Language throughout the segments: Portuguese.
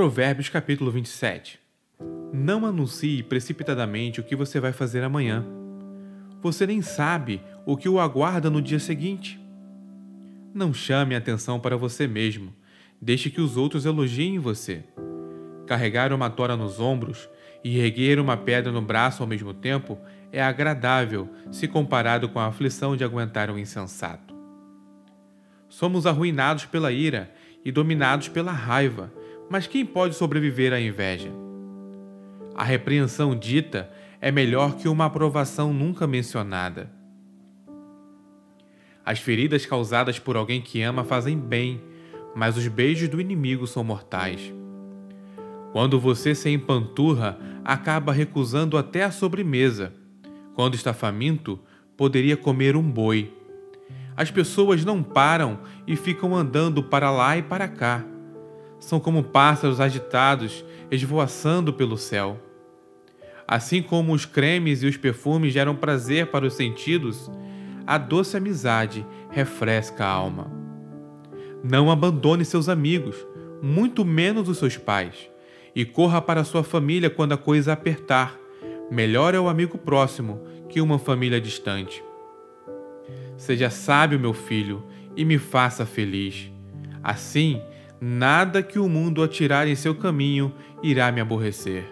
Provérbios capítulo 27 Não anuncie precipitadamente o que você vai fazer amanhã. Você nem sabe o que o aguarda no dia seguinte. Não chame atenção para você mesmo. Deixe que os outros elogiem você. Carregar uma tora nos ombros e erguer uma pedra no braço ao mesmo tempo é agradável se comparado com a aflição de aguentar um insensato. Somos arruinados pela ira e dominados pela raiva, mas quem pode sobreviver à inveja? A repreensão dita é melhor que uma aprovação nunca mencionada. As feridas causadas por alguém que ama fazem bem, mas os beijos do inimigo são mortais. Quando você se empanturra, acaba recusando até a sobremesa. Quando está faminto, poderia comer um boi. As pessoas não param e ficam andando para lá e para cá. São como pássaros agitados esvoaçando pelo céu. Assim como os cremes e os perfumes geram prazer para os sentidos, a doce amizade refresca a alma. Não abandone seus amigos, muito menos os seus pais, e corra para sua família quando a coisa apertar. Melhor é o amigo próximo que uma família distante. Seja sábio, meu filho, e me faça feliz. Assim, nada que o mundo atirar em seu caminho irá me aborrecer.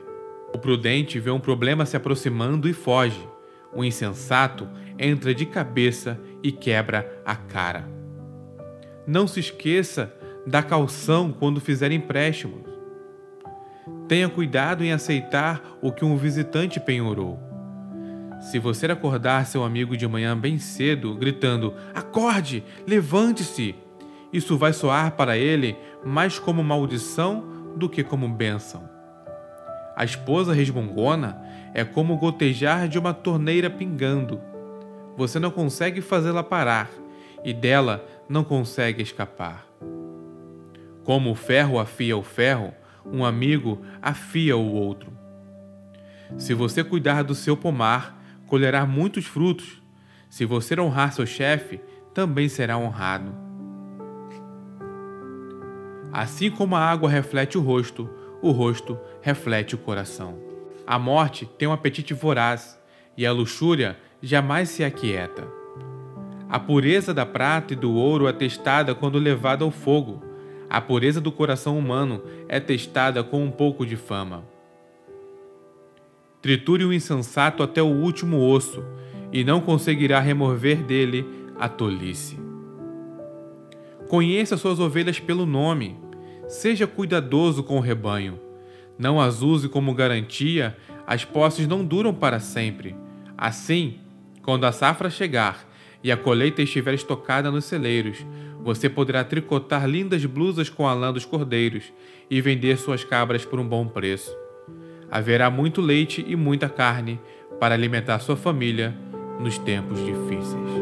O prudente vê um problema se aproximando e foge. O insensato entra de cabeça e quebra a cara. Não se esqueça da calção quando fizer empréstimos. Tenha cuidado em aceitar o que um visitante penhorou. Se você acordar seu amigo de manhã bem cedo, gritando: Acorde! Levante-se! Isso vai soar para ele mais como maldição do que como bênção. A esposa resmungona é como gotejar de uma torneira pingando. Você não consegue fazê-la parar e dela não consegue escapar. Como o ferro afia o ferro, um amigo afia o outro. Se você cuidar do seu pomar, colherá muitos frutos. Se você honrar seu chefe, também será honrado. Assim como a água reflete o rosto, o rosto reflete o coração. A morte tem um apetite voraz e a luxúria jamais se aquieta. A pureza da prata e do ouro é testada quando levada ao fogo. A pureza do coração humano é testada com um pouco de fama. Triture o insensato até o último osso, e não conseguirá remover dele a tolice. Conheça suas ovelhas pelo nome. Seja cuidadoso com o rebanho. Não as use como garantia, as posses não duram para sempre. Assim, quando a safra chegar e a colheita estiver estocada nos celeiros, você poderá tricotar lindas blusas com a lã dos cordeiros e vender suas cabras por um bom preço haverá muito leite e muita carne para alimentar sua família nos tempos difíceis.